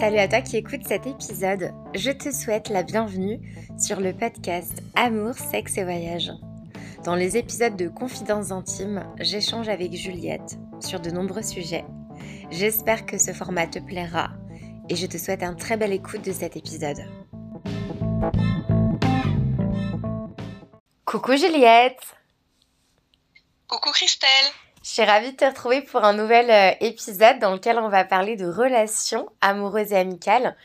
Salut à toi qui écoutes cet épisode. Je te souhaite la bienvenue sur le podcast Amour, sexe et voyage. Dans les épisodes de Confidences intimes, j'échange avec Juliette sur de nombreux sujets. J'espère que ce format te plaira et je te souhaite un très bel écoute de cet épisode. Coucou Juliette Coucou Christelle Je suis ravie de te retrouver pour un nouvel euh, épisode dans lequel on va parler de relations amoureuses et amicales.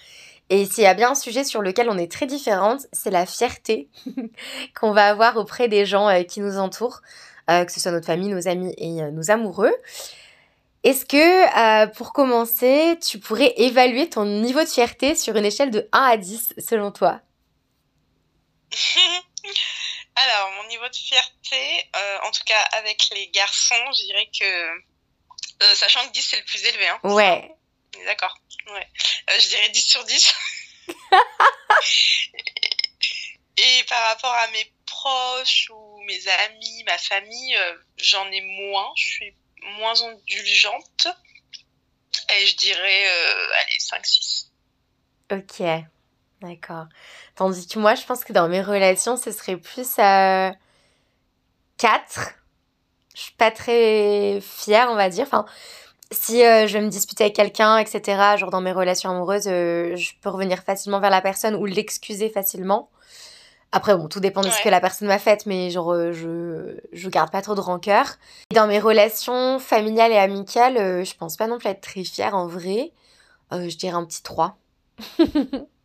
Et s'il y a bien un sujet sur lequel on est très différentes, c'est la fierté qu'on va avoir auprès des gens euh, qui nous entourent, euh, que ce soit notre famille, nos amis et nos amoureux. Est-ce que, pour commencer, tu pourrais évaluer ton niveau de fierté sur une échelle de 1 à 10 selon toi? Alors, mon niveau de fierté, euh, en tout cas avec les garçons, je dirais que. Euh, sachant que 10 c'est le plus élevé. Hein. Ouais. D'accord. Ouais. Euh, je dirais 10 sur 10. et, par rapport à mes proches ou mes amis, ma famille, j'en ai moins. Je suis moins indulgente. Et je dirais, allez, 5-6. Ok. D'accord. Tandis que moi, je pense que dans mes relations, ce serait plus euh, 4. Je suis pas très fière, on va dire. Enfin, si euh, je me disputer avec quelqu'un, etc., genre dans mes relations amoureuses, euh, je peux revenir facilement vers la personne ou l'excuser facilement. Après, bon, tout dépend de ce que la personne m'a fait, mais genre, euh, je, je garde pas trop de rancœur. Dans mes relations familiales et amicales, je pense pas non plus être très fière en vrai. je dirais un petit 3.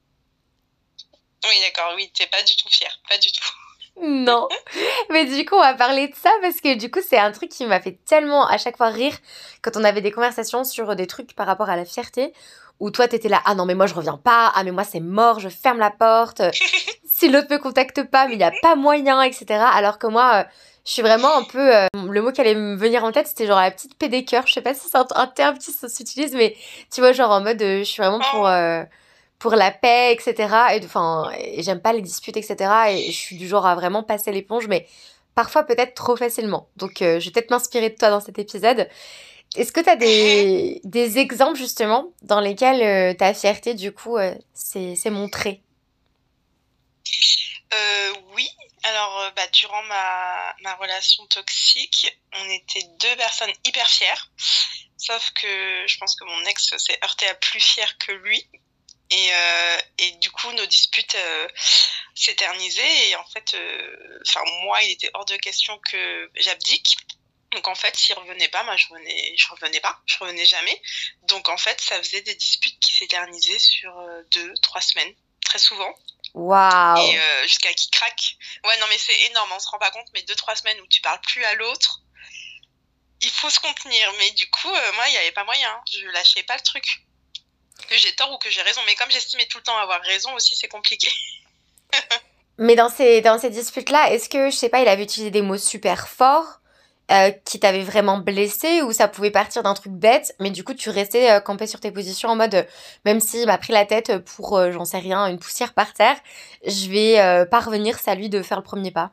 Oui, d'accord, oui, t'es pas du tout fière, pas du tout. Non. Mais du coup, on va parler de ça parce que du coup, c'est un truc qui m'a fait tellement à chaque fois rire quand on avait des conversations sur des trucs par rapport à la fierté où toi t'étais là ah non mais moi je reviens pas ah mais moi c'est mort je ferme la porte si l'autre me contacte pas mais il y a pas moyen etc alors que moi euh, je suis vraiment un peu euh, le mot qui allait me venir en tête c'était genre la petite pédécœur je sais pas si c'est un, terme qui s'utilise mais tu vois genre en mode euh, je suis vraiment pour pour la paix, etc. Et enfin, j'aime pas les disputes, etc. Et je suis du genre à vraiment passer l'éponge, mais parfois peut-être trop facilement. Donc, euh, je vais peut-être m'inspirer de toi dans cet épisode. Est-ce que tu as des, des, exemples justement dans lesquels euh, ta fierté, du coup, euh, s'est montrée? Oui. Alors, bah, durant ma, ma relation toxique, on était deux personnes hyper fières. Sauf que je pense que mon ex s'est heurté à plus fier que lui. Et, euh, et du coup, nos disputes euh, s'éternisaient. Et en fait, euh, enfin moi, il était hors de question que j'abdique. Donc en fait, s'il revenait pas, moi je revenais, je revenais pas, je revenais jamais. Donc en fait, ça faisait des disputes qui s'éternisaient sur deux, trois semaines, très souvent. Waouh. Et jusqu'à qui craque. Ouais, non mais c'est énorme, on se rend pas compte, mais deux, trois semaines où tu parles plus à l'autre, il faut se contenir. Mais du coup, moi, il y avait pas moyen, je lâchais pas le truc que j'ai tort ou que j'ai raison. Mais comme j'estimais tout le temps avoir raison aussi, c'est compliqué. Mais dans ces, dans ces disputes-là, est-ce que, je sais pas, il avait utilisé des mots super forts euh, qui t'avaient vraiment blessé ou ça pouvait partir d'un truc bête, mais du coup tu restais euh, campé sur tes positions en mode, même s'il m'a pris la tête pour, euh, j'en sais rien, une poussière par terre, je vais pas revenir, c'est à lui de faire le premier pas?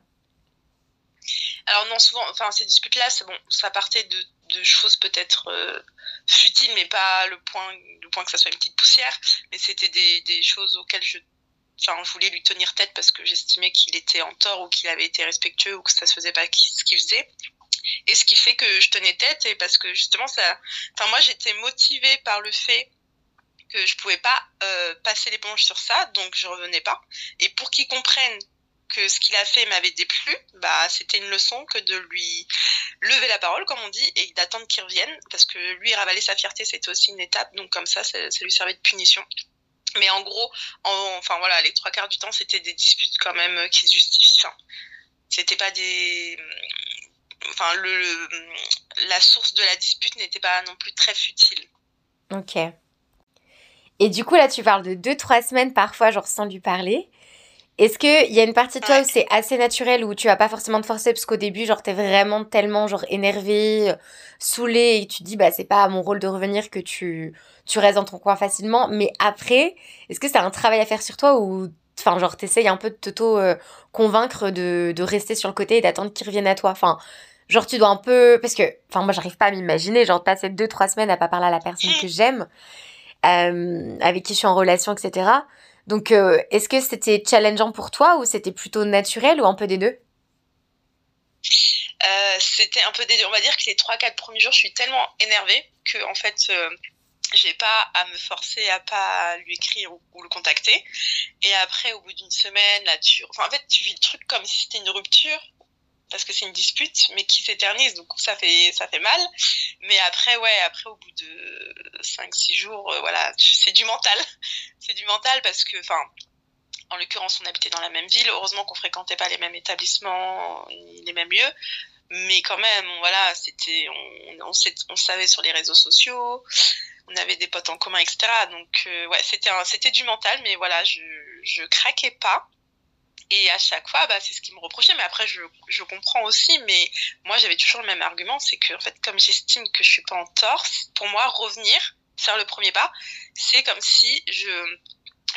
Alors non, souvent, enfin ces disputes-là, c'est bon, ça partait de, de choses peut-être futile, mais pas le point, le point que ça soit une petite poussière. Mais c'était des, des choses auxquelles je, enfin, voulais lui tenir tête parce que j'estimais qu'il était en tort ou qu'il avait été respectueux ou que ça se faisait pas ce qu'il faisait. Et ce qui fait que je tenais tête et parce que justement ça, enfin moi j'étais motivée par le fait que je pouvais pas euh, passer l'éponge sur ça, donc je revenais pas. Et pour qu'il comprenne que ce qu'il a fait m'avait déplu, bah c'était une leçon que de lui lever la parole, comme on dit, et d'attendre qu'il revienne, parce que lui ravaler sa fierté, c'était aussi une étape, donc comme ça, ça, lui servait de punition. Mais en gros, enfin voilà, les trois quarts du temps, c'était des disputes quand même qui se justifient. C'était pas des, enfin le, la source de la dispute n'était pas non plus très futile. Ok. Et du coup là, tu parles de deux trois semaines parfois, genre sans lui parler. Est-ce qu'il y a une partie de toi où c'est assez naturel, où tu vas pas forcément te forcer, parce qu'au début, genre, t'es vraiment tellement, genre, énervé, euh, saoulé, et tu te dis, bah, c'est pas mon rôle de revenir que tu, tu restes dans ton coin facilement. Mais après, est-ce que c'est un travail à faire sur toi ou, enfin, genre, t'essayes un peu de t'auto-convaincre euh, de, de rester sur le côté et d'attendre qu'il revienne à toi? Enfin, genre, tu dois un peu, parce que, enfin, moi, j'arrive pas à m'imaginer, genre, passer deux, trois semaines à pas parler à la personne que j'aime. avec qui je suis en relation, etc. Donc, est-ce que c'était challengeant pour toi ou c'était plutôt naturel ou un peu des deux? C'était un peu des deux. On va dire que les 3-4 premiers jours, je suis tellement énervée que, en fait, j'ai pas à me forcer à pas lui écrire ou, le contacter. Et après, au bout d'une semaine, là, en fait, tu vis le truc comme si c'était une rupture parce que c'est une dispute, mais qui s'éternise, donc ça fait, ça fait mal. Mais après, ouais, après, au bout de 5-6 jours, euh, voilà, c'est du mental. c'est du mental parce que, enfin, en l'occurrence, on habitait dans la même ville. Heureusement qu'on fréquentait pas les mêmes établissements ni les mêmes lieux. Mais quand même, voilà, c'était, on, on, savait sur les réseaux sociaux on avait des potes en commun, etc. Donc euh, ouais, c'était c'était du mental, mais voilà, je je craquais pas. Et à chaque fois, bah, c'est ce qui me reprochait. Mais après, je, je comprends aussi. Mais moi, j'avais toujours le même argument, c'est que en fait, comme j'estime que je suis pas en tort, pour moi, revenir, faire le premier pas, c'est comme si je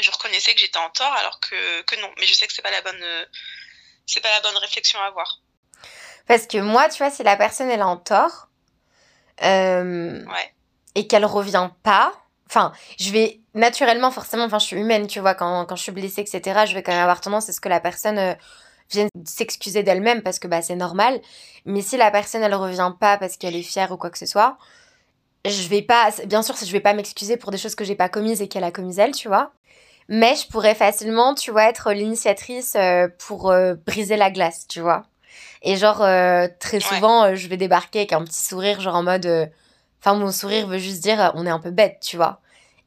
je reconnaissais que j'étais en tort, alors que que non. Mais je sais que c'est pas la bonne c'est pas la bonne réflexion à avoir. Parce que moi, tu vois, si la personne elle est en tort, euh, ouais et qu'elle revient pas, enfin, je vais naturellement, forcément, enfin, je suis humaine, tu vois, quand, quand je suis blessée, etc., je vais quand même avoir tendance à ce que la personne euh, vienne s'excuser d'elle-même parce que bah, c'est normal. Mais si la personne, elle revient pas parce qu'elle est fière ou quoi que ce soit, je vais pas, bien sûr, je vais pas m'excuser pour des choses que j'ai pas commises et qu'elle a commises elle, tu vois. Mais je pourrais facilement, tu vois, être l'initiatrice euh, pour euh, briser la glace, tu vois. Et genre, très souvent, je vais débarquer avec un petit sourire, genre en mode Enfin, mon sourire veut juste dire euh, on est un peu bête, tu vois.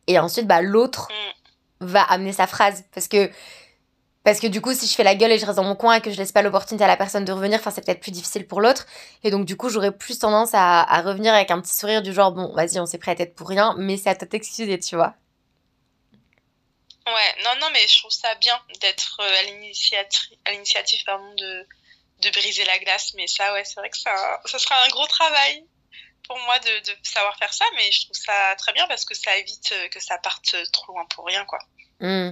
Et ensuite, bah, l'autre mm. va amener sa phrase. Parce que, parce que du coup, si je fais la gueule et je reste dans mon coin et que je laisse pas l'opportunité à la personne de revenir, enfin, c'est peut-être plus difficile pour l'autre. Et donc, du coup, j'aurais plus tendance à, à, revenir avec un petit sourire du genre bon, vas-y, on s'est prêt à être pour rien, mais c'est à toi t'excuser, tu vois. Ouais, non, non, mais je trouve ça bien d'être euh, à l'initiative de, de briser la glace. Mais ça, ouais, c'est vrai que ça, ça sera un gros travail pour moi de, savoir faire ça, mais je trouve ça très bien parce que ça évite euh, que ça parte trop loin pour rien, quoi. Hmm.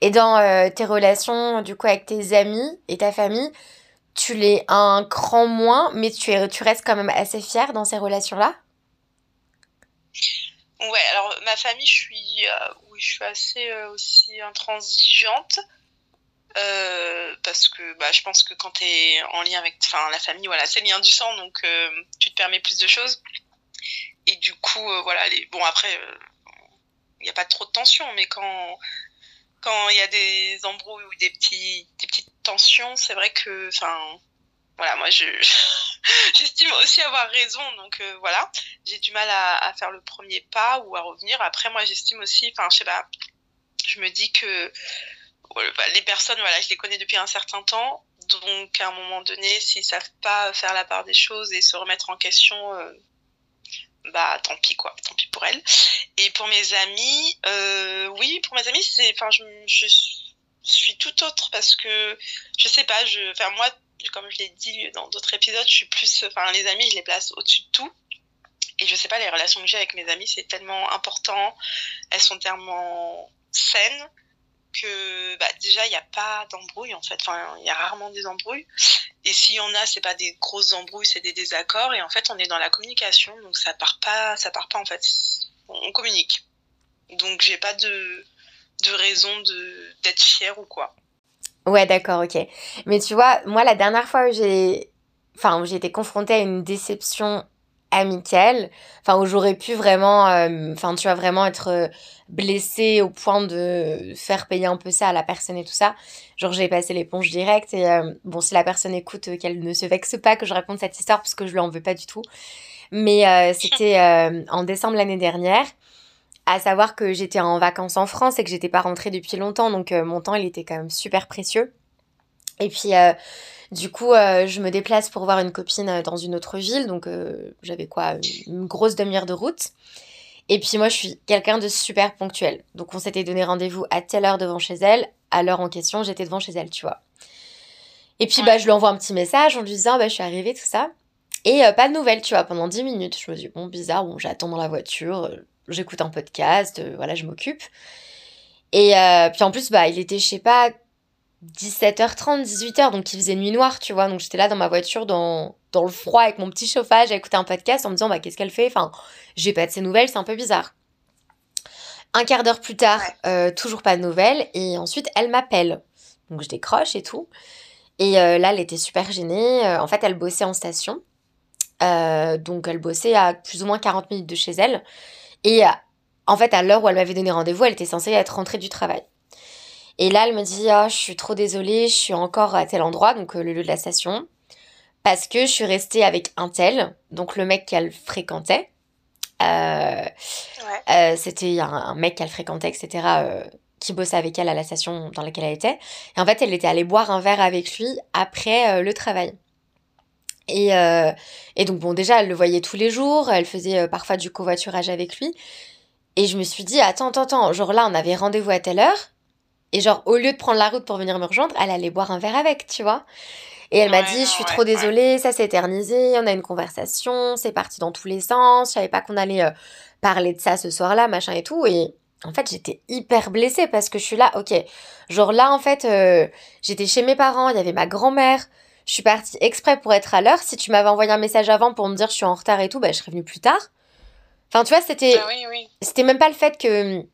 Et dans euh, tes relations, du coup, avec tes amis et ta famille, tu l'es un cran moins, mais tu, es, tu restes quand même assez fière dans ces relations-là? Ouais, alors ma famille, je suis, euh, oui, je suis assez aussi intransigeante. Euh, parce que bah, je pense que quand tu es en lien avec la famille, voilà, c'est lien du sang, donc euh, tu te permets plus de choses. Et du coup, euh, voilà, les... bon, après, il n'y a pas trop de tension, mais quand quand il y a des embrouilles ou des, petits, des petites tensions, c'est vrai que, enfin, voilà, moi, je j'estime aussi avoir raison, donc voilà, j'ai du mal à, à, faire le premier pas ou à revenir. Après, moi, j'estime aussi, enfin, je sais pas, je me dis que les personnes, voilà, je les connais depuis un certain temps. Donc, à un moment donné, s'ils savent pas faire la part des choses et se remettre en question, euh, bah, tant pis, quoi. Tant pis pour elles. Et pour mes amis, euh, oui, pour mes amis, c'est, enfin, je, je, suis tout autre parce que, je sais pas, je, enfin, moi, comme je l'ai dit dans d'autres épisodes, je suis plus, enfin, les amis, je les place au-dessus de tout. Et je sais pas, les relations que j'ai avec mes amis, c'est tellement important. Elles sont tellement saines que bah, déjà il n'y a pas d'embrouille en fait. Enfin il y a rarement des embrouilles. Et s'il y en a c'est pas des grosses embrouilles c'est des désaccords. Et en fait on est dans la communication. Donc ça part pas ça part pas en fait. On communique. Donc j'ai pas de de raison de d'être fière ou quoi. Ouais d'accord ok. Mais tu vois moi la dernière fois où j'ai enfin où j'ai été confrontée à une déception amicale, enfin où j'aurais pu vraiment, euh, enfin tu vas vraiment être euh, blessée au point de faire payer un peu ça à la personne et tout ça. Genre j'ai passé l'éponge directe et euh, bon si la personne écoute qu'elle ne se vexe pas que je raconte cette histoire parce que je lui en veux pas du tout. Mais c'était en décembre l'année dernière. À savoir que j'étais en vacances en France et que j'étais pas rentrée depuis longtemps, donc mon temps il était quand même super précieux. Et puis du coup, euh, je me déplace pour voir une copine euh, dans une autre ville, donc euh, j'avais quoi, une grosse demi-heure de route. Et puis moi, je suis quelqu'un de super ponctuel. Donc on s'était donné rendez-vous à telle heure devant chez elle. À l'heure en question, j'étais devant chez elle, tu vois. Et puis bah, je lui envoie un petit message en lui disant bah, je suis arrivée, tout ça. Et pas de nouvelles, tu vois, pendant 10 minutes. Je me dis bon, bizarre, bon, j'attends dans la voiture, j'écoute un podcast, voilà, je m'occupe. Et puis en plus, bah, il était, je sais pas, 17h30, 18h, donc il faisait nuit noire, tu vois. Donc j'étais là dans ma voiture, dans, dans le froid, avec mon petit chauffage, à écouter un podcast en me disant, bah qu'est-ce qu'elle fait? Enfin, j'ai pas de ses nouvelles, c'est un peu bizarre. Un quart d'heure plus tard, toujours pas de nouvelles. Et ensuite, elle m'appelle. Donc je décroche et tout. Et là, elle était super gênée. en fait, elle bossait en station. donc elle bossait à plus ou moins 40 minutes de chez elle. Et en fait, à l'heure où elle m'avait donné rendez-vous, elle était censée être rentrée du travail. Et là, elle me dit Ah, je suis trop désolée, je suis encore à tel endroit, donc euh, le lieu de la station, parce que je suis restée avec un tel, donc le mec qu'elle fréquentait. Euh, euh, c'était un, mec qu'elle fréquentait, etc., qui bossait avec elle à la station dans laquelle elle était. Et en fait, elle était allée boire un verre avec lui après le travail. Et, et, donc, bon, déjà, elle le voyait tous les jours, elle faisait parfois du covoiturage avec lui. Et je me suis dit, attends, attends, attends, genre là, on avait rendez-vous à telle heure. Et genre, au lieu de prendre la route pour venir me rejoindre, elle allait boire un verre avec, tu vois. Et elle m'a dit, je suis trop désolée, ça s'est éternisé, on a une conversation, c'est parti dans tous les sens, je savais pas qu'on allait euh, parler de ça ce soir-là, machin et tout. Et en fait, j'étais hyper blessée parce que je suis là, ok. Genre là, en fait, euh, j'étais chez mes parents, il y avait ma grand-mère, je suis partie exprès pour être à l'heure. Si tu m'avais envoyé un message avant pour me dire je suis en retard et tout, bah, je serais venue plus tard. Enfin, tu vois, c'était. Ah c'était même pas le fait que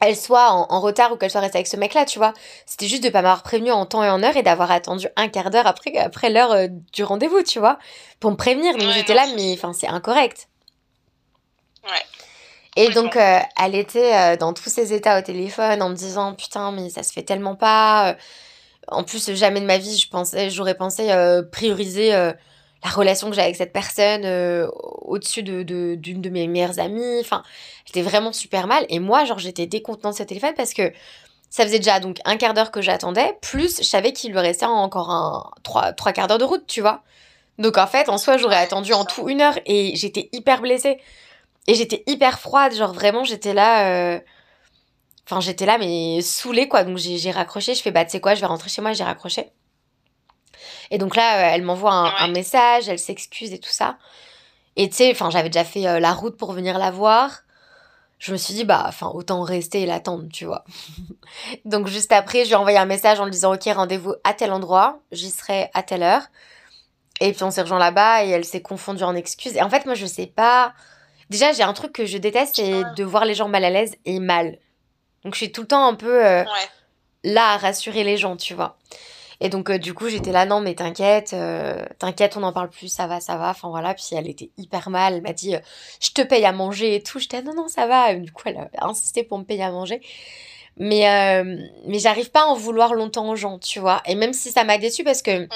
elle soit en, retard ou qu'elle soit restée avec ce mec-là, tu vois. C'était juste de pas m'avoir prévenu en temps et en heure et d'avoir attendu un quart d'heure après, après l'heure euh, du rendez-vous, tu vois. Pour me prévenir. Donc j'étais là, mais enfin, c'est incorrect. Ouais. Et donc, euh, elle était euh, dans tous ses états au téléphone en me disant Putain, mais ça se fait tellement pas. En plus, jamais de ma vie, je pensais, j'aurais pensé prioriser la relation que j'ai avec cette personne euh, au-dessus de, d'une de, mes meilleures amies. Enfin, j'étais vraiment super mal. Et moi, genre, j'étais décontenante de ce téléphone parce que ça faisait déjà donc un quart d'heure que j'attendais, plus je savais qu'il lui restait encore un trois, trois quarts d'heure de route, tu vois. Donc en fait, en soi, j'aurais attendu en tout une heure et j'étais hyper blessée. Et j'étais hyper froide, genre vraiment, j'étais là... Euh, enfin, j'étais là, mais saoulée, quoi. Donc j'ai raccroché, je fais, bah, tu sais quoi, je vais rentrer chez moi, j'ai raccroché. Et donc là, euh, elle m'envoie un, message, elle s'excuse et tout ça. Et tu sais, enfin, j'avais déjà fait euh, la route pour venir la voir. Je me suis dit, bah, enfin, autant rester et l'attendre, tu vois. donc juste après, je lui ai envoyé un message en lui disant, ok, rendez-vous à tel endroit, j'y serai à telle heure. Et puis on s'est rejoint là-bas et elle s'est confondue en excuses. Et en fait, moi, je sais pas. Déjà, j'ai un truc que je déteste, c'est de voir les gens mal à l'aise et mal. Donc je suis tout le temps un peu euh, là à rassurer les gens, tu vois. Et donc, euh, du coup, j'étais là, non, mais t'inquiète, euh, t'inquiète, on n'en parle plus, ça va, ça va. Enfin, voilà. Puis elle était hyper mal. Elle m'a dit, euh, je te paye à manger et tout. J'étais, non, non, ça va. du coup, elle a insisté pour me payer à manger. Mais, mais j'arrive pas à en vouloir longtemps aux gens, tu vois. Et même si ça m'a déçu parce que mmh.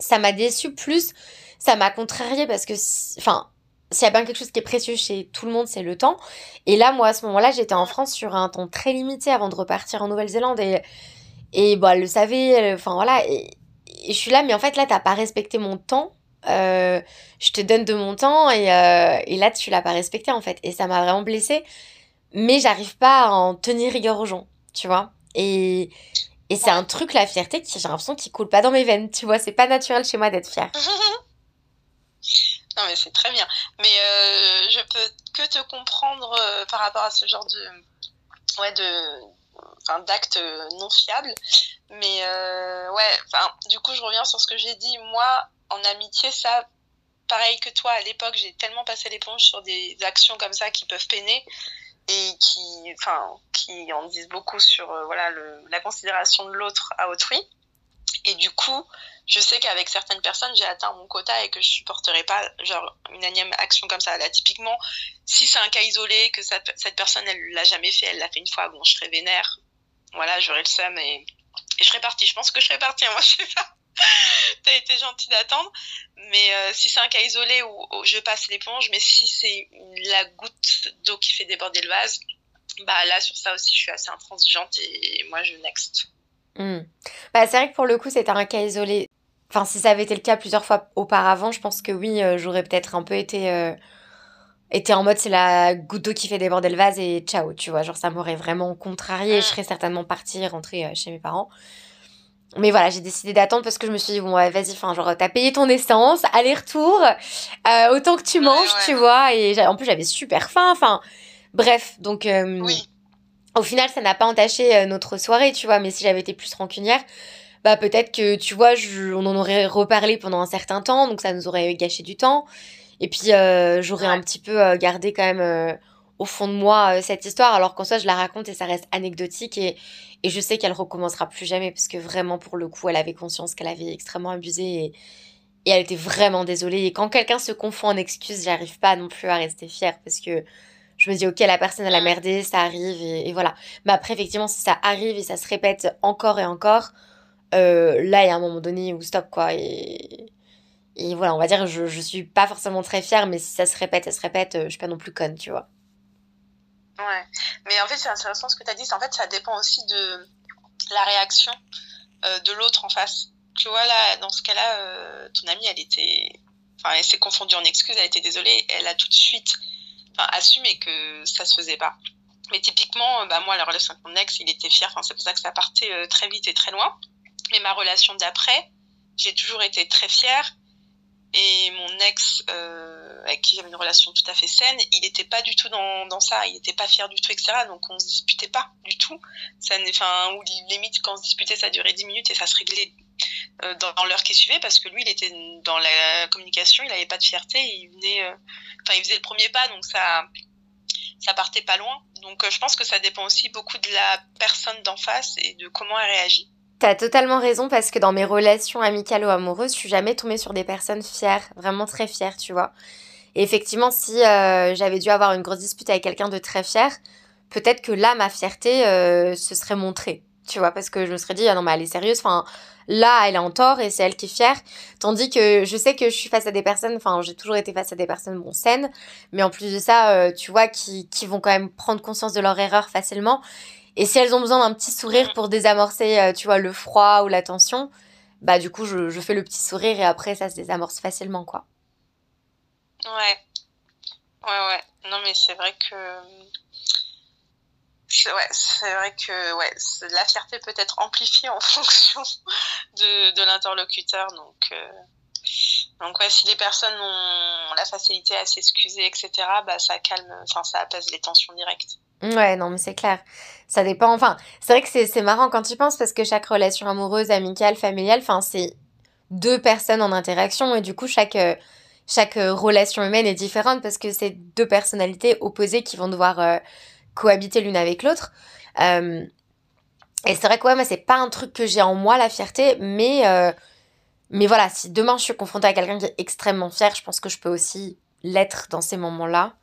ça m'a déçu plus, ça m'a contrarié parce que, enfin, s'il y a bien quelque chose qui est précieux chez tout le monde, c'est le temps. Et là, moi, à ce moment-là, j'étais en France sur un temps très limité avant de repartir en Nouvelle-Zélande. Et et bon, elle le savait, enfin voilà. Et, je suis là, mais en fait, là, t'as pas respecté mon temps. Euh, je te donne de mon temps et, euh, et là, tu l'as pas respecté en fait. Et ça m'a vraiment blessée. Mais j'arrive pas à en tenir rigueur aux gens, tu vois. Et, et c'est un truc, la fierté, qui j'ai l'impression qui coule pas dans mes veines, tu vois. C'est pas naturel chez moi d'être fière. non, mais c'est très bien. Mais euh, je peux que te comprendre par rapport à ce genre de. Ouais, de d'actes euh, non fiables. Mais euh, ouais, enfin, du coup, je reviens sur ce que j'ai dit. Moi, en amitié, ça, pareil que toi, à l'époque, j'ai tellement passé l'éponge sur des actions comme ça qui peuvent peiner et qui, enfin, qui en disent beaucoup sur euh, voilà la considération de l'autre à autrui. Et du coup, je sais qu'avec certaines personnes, j'ai atteint mon quota et que je supporterai pas genre une énième action comme ça. Là, typiquement, si c'est un cas isolé, que cette, personne, elle l'a jamais fait, elle l'a fait une fois, bon, je serais vénère, voilà, j'aurais le seum et, je serais partie. Je pense que je serais partie, hein, moi, je sais pas. T'as été gentil d'attendre. Mais euh, si c'est un cas isolé où, je passe l'éponge, mais si c'est la goutte d'eau qui fait déborder le vase, bah là, sur ça aussi, je suis assez intransigeante et moi, je next. Bah, c'est vrai que pour le coup, c'était un cas isolé. Enfin, si ça avait été le cas plusieurs fois auparavant, je pense que oui, euh, j'aurais peut-être un peu été. Euh, était en mode c'est la goutte d'eau qui fait déborder le vase et ciao, tu vois. Genre, ça m'aurait vraiment contrarié. Je mm. serais certainement partie rentrer euh, chez mes parents. Mais voilà, j'ai décidé d'attendre parce que je me suis dit, bon, ouais, vas-y, enfin, genre, t'as payé ton essence, aller-retour, autant que tu manges, tu vois. Et en plus, j'avais super faim, enfin, bref, donc. Oui. Au final, ça n'a pas entaché notre soirée, tu vois. Mais si j'avais été plus rancunière, bah, peut-être que, tu vois, on en aurait reparlé pendant un certain temps, donc ça nous aurait gâché du temps. Et puis, euh, j'aurais un petit peu euh, gardé quand même euh, au fond de moi cette histoire, alors qu'en soi, je la raconte et ça reste anecdotique et, et je sais qu'elle recommencera plus jamais parce que vraiment, pour le coup, elle avait conscience qu'elle avait extrêmement abusé et, et elle était vraiment désolée. Et quand quelqu'un se confond en excuses, j'arrive pas non plus à rester fière parce que je me dis, ok, la personne, elle a merdé, ça arrive, et, voilà. Mais après, effectivement, si ça arrive et ça se répète encore et encore, euh, là, il y a un moment donné où stop, quoi. Et, et voilà, on va dire, je, je suis pas forcément très fière, mais si ça se répète, ça se répète, euh, je suis pas non plus conne, tu vois. Ouais. Mais en fait, c'est intéressant ce que tu as dit. En fait, ça dépend aussi de la réaction euh, de l'autre en face. Tu vois, là, dans ce cas-là, ton amie, elle était. Enfin, elle s'est confondue en excuses, elle était désolée. Elle a tout de suite assumer que ça se faisait pas. Mais typiquement, bah, moi, la relation avec mon ex, il était fier. Enfin, c'est pour ça que ça partait euh, très vite et très loin. Mais ma relation d'après, j'ai toujours été très fière. Et mon ex, euh, avec qui j'avais une relation tout à fait saine, il n'était pas du tout dans, dans ça. Il n'était pas fier du tout, etc. Donc on se disputait pas du tout. Ça, enfin, ou limite quand on se disputait, ça durait 10 minutes et ça se réglait euh, dans, l'heure qui suivait parce que lui, il était dans la communication, il n'avait pas de fierté, il venait, euh, il faisait le premier pas, donc ça, ça partait pas loin. Donc, je pense que ça dépend aussi beaucoup de la personne d'en face et de comment elle réagit. T'as totalement raison parce que dans mes relations amicales ou amoureuses, je suis jamais tombée sur des personnes fières, vraiment très fières, tu vois. Et effectivement, si j'avais dû avoir une grosse dispute avec quelqu'un de très fier, peut-être que là, ma fierté se serait montrée, tu vois, parce que je me serais dit, ah non, mais elle est sérieuse, enfin, là, elle est en tort et c'est elle qui est fière. Tandis que je sais que je suis face à des personnes, enfin, j'ai toujours été face à des personnes bon saines, mais en plus de ça, euh, tu vois, qui, qui vont quand même prendre conscience de leur erreur facilement. Et si elles ont besoin d'un petit sourire pour désamorcer, euh, tu vois, le froid ou la tension, bah du coup, je, fais le petit sourire et après, ça se désamorce facilement, quoi. Ouais. Ouais, ouais. Non, mais c'est vrai que ouais, c'est vrai que ouais, la fierté peut être amplifiée en fonction de, de l'interlocuteur. Donc, euh, donc ouais, si les personnes ont la facilité à s'excuser, etc., bah, ça calme, enfin, ça apaise les tensions directes. Ouais, non, mais c'est clair. Ça dépend. Enfin, c'est vrai que c'est marrant quand tu penses parce que chaque relation amoureuse, amicale, familiale, enfin, c'est deux personnes en interaction et du coup, chaque, chaque relation humaine est différente parce que c'est deux personnalités opposées qui vont devoir. Euh, cohabiter l'une avec l'autre. Euh, et c'est vrai que ouais, moi, c'est pas un truc que j'ai en moi, la fierté, mais, euh, mais voilà, si demain je suis confrontée à quelqu'un qui est extrêmement fier, je pense que je peux aussi l'être dans ces moments-là.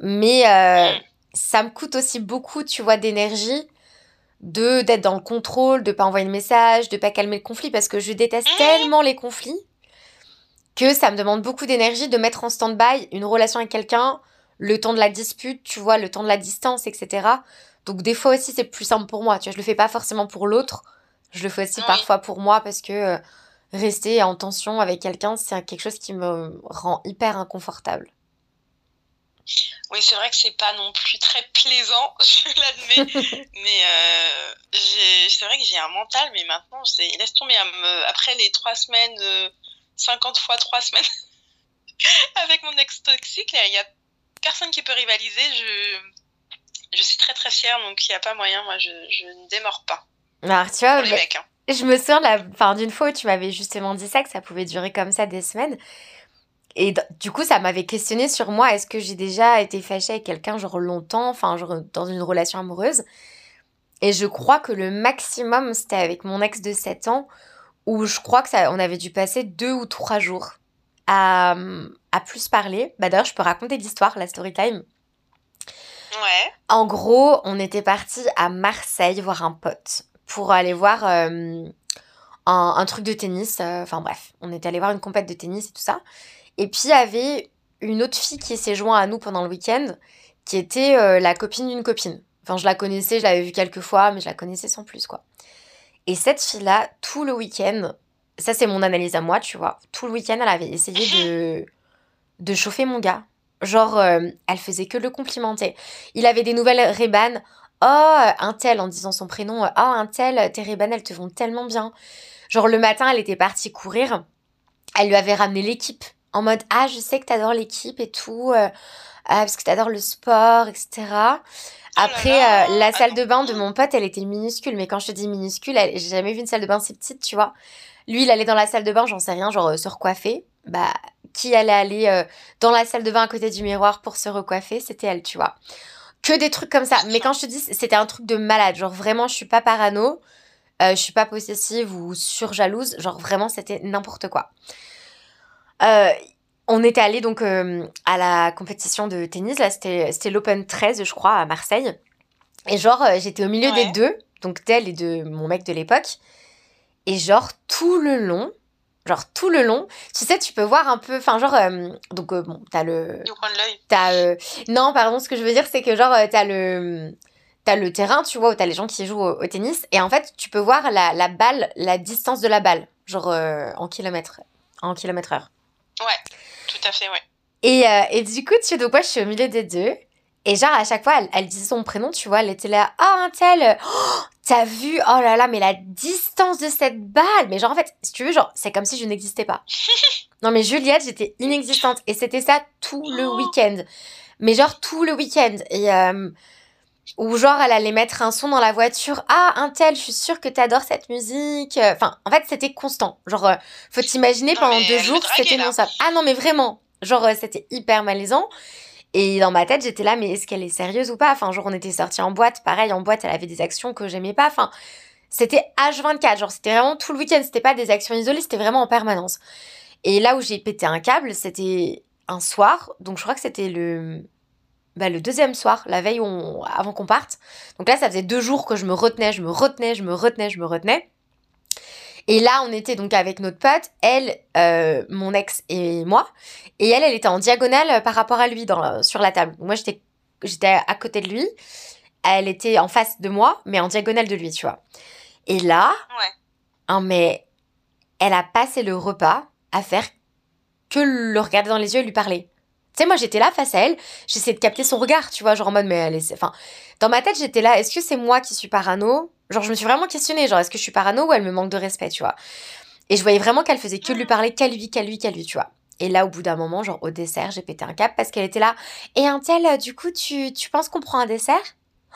Mais euh, ça me coûte aussi beaucoup, tu vois, d'énergie de d'être dans le contrôle, de pas envoyer de message, de pas calmer le conflit, parce que je déteste tellement les conflits que ça me demande beaucoup d'énergie de mettre en stand-by une relation avec quelqu'un le temps de la dispute, tu vois, le temps de la distance, etc. Donc des fois aussi c'est plus simple pour moi, tu vois, je le fais pas forcément pour l'autre, je le fais aussi parfois pour moi parce que euh, rester en tension avec quelqu'un, c'est quelque chose qui me rend hyper inconfortable. Oui, c'est vrai que c'est pas non plus très plaisant, je l'admets. mais euh, c'est vrai que j'ai un mental, mais maintenant, laisse tomber. Après les trois semaines, 50 euh, fois trois semaines avec mon ex toxique, il y a personne qui peut rivaliser. Je, je suis très très fière, donc il n'y a pas moyen. Moi, je, je ne démords pas. Alors, tu vois, hein. je me souviens d'une fois où tu m'avais justement dit ça, que ça pouvait durer comme ça des semaines. Et du coup, ça m'avait questionné sur moi. Est-ce que j'ai déjà été fâchée avec quelqu'un, genre longtemps, enfin, genre dans une relation amoureuse? Et je crois que le maximum, c'était avec mon ex de 7 ans, où je crois que ça, on avait dû passer deux ou trois jours à, à plus parler. Bah d'ailleurs, je peux raconter l'histoire, la story time. Ouais. En gros, on était parti à Marseille voir un pote pour aller voir euh, un, truc de tennis. Euh, enfin bref, on était allé voir une compète de tennis et tout ça. Et puis il y avait une autre fille qui s'est jointe à nous pendant le week-end, qui était euh, la copine d'une copine. Enfin, je la connaissais, je l'avais vue quelques fois, mais je la connaissais sans plus, quoi. Et cette fille-là, tout le week-end, ça c'est mon analyse à moi, tu vois. Tout le week-end, elle avait essayé de, de chauffer mon gars. Genre, euh, elle faisait que le complimenter. Il avait des nouvelles Reban. Oh, un tel, en disant son prénom. Oh, un tel, tes Reban, elles te vont tellement bien. Genre, le matin, elle était partie courir. Elle lui avait ramené l'équipe. En mode, ah, je sais que t'adores l'équipe et tout. Euh, ah, parce que t'adores le sport, etc. Après, euh, la salle de bain de mon pote, elle était minuscule. Mais quand je te dis minuscule, j'ai jamais vu une salle de bain si petite, tu vois. Lui, il allait dans la salle de bain, j'en sais rien, genre euh, se recoiffer. bah, qui allait aller dans la salle de bain à côté du miroir pour se recoiffer, c'était elle, tu vois. Que des trucs comme ça. Mais quand je te dis, c'était un truc de malade. Genre vraiment, je suis pas parano, je suis pas possessive ou surjalouse. Genre vraiment, c'était n'importe quoi. Euh, on était allé donc à la compétition de tennis, là c'était l'Open 13 je crois à Marseille. Et genre j'étais au milieu des deux, donc d'elle et de mon mec de l'époque. Et genre tout le long, Genre tout le long, tu sais, tu peux voir un peu, enfin genre, euh, donc euh, bon, t'as le... T'as, euh, non, pardon, ce que je veux dire, c'est que genre, t'as le... T'as le terrain, tu vois, où t'as les gens qui jouent au, tennis, et en fait, tu peux voir la, la balle, la distance de la balle, genre en kilomètres, en kilomètres heure. Ouais, tout à fait, ouais. Et, et du coup, tu donc moi, je suis au milieu des deux, et genre, à chaque fois, elle, elle disait son prénom, tu vois, elle était là, oh, un tel, oh, t'as vu, oh là là, mais la distance de cette balle. Mais genre, en fait, si tu veux, genre, c'est comme si je n'existais pas. non, mais Juliette, j'étais inexistante. Et c'était ça tout le week-end. Mais genre, tout le week-end. Et, euh, ou genre, elle allait mettre un son dans la voiture. Ah, un tel, je suis sûre que t'adores cette musique. Enfin, en fait, c'était constant. Genre, euh, faut t'imaginer, pendant deux jours, c'était non ça. Ah non, mais vraiment. Genre, euh, c'était hyper malaisant. Et dans ma tête, j'étais là, mais est-ce qu'elle est sérieuse ou pas? Enfin, genre, on était sortis en boîte. Pareil, en boîte, elle avait des actions que j'aimais pas. Enfin, c'était H24. Genre, c'était vraiment tout le week-end. C'était pas des actions isolées, c'était vraiment en permanence. Et là où j'ai pété un câble, c'était un soir. Donc, je crois que c'était le. Bah, le deuxième soir, la veille avant qu'on parte. Donc là, ça faisait deux jours que je me retenais, je me retenais, je me retenais, je me retenais. Et là, on était donc avec notre pote, elle, euh, mon ex et moi. Et elle, elle était en diagonale par rapport à lui dans, sur la table. Moi, j'étais, j'étais à côté de lui. Elle était en face de moi, mais en diagonale de lui, tu vois. Et là, ouais. hein, mais elle a passé le repas à faire que le regarder dans les yeux et lui parler. Tu sais, moi, j'étais là face à elle, j'essayais de capter son regard, tu vois, genre en mode, mais elle est... Enfin, dans ma tête, j'étais là, est-ce que c'est moi qui suis parano? Genre, je me suis vraiment questionnée, genre, est-ce que je suis parano ou elle me manque de respect, tu vois? Et je voyais vraiment qu'elle faisait que de lui parler qu'à lui, qu'à lui, qu'à lui, tu vois? Et là, au bout d'un moment, genre, au dessert, j'ai pété un cap parce qu'elle était là. Et un tel, euh, du coup, tu, tu penses qu'on prend un dessert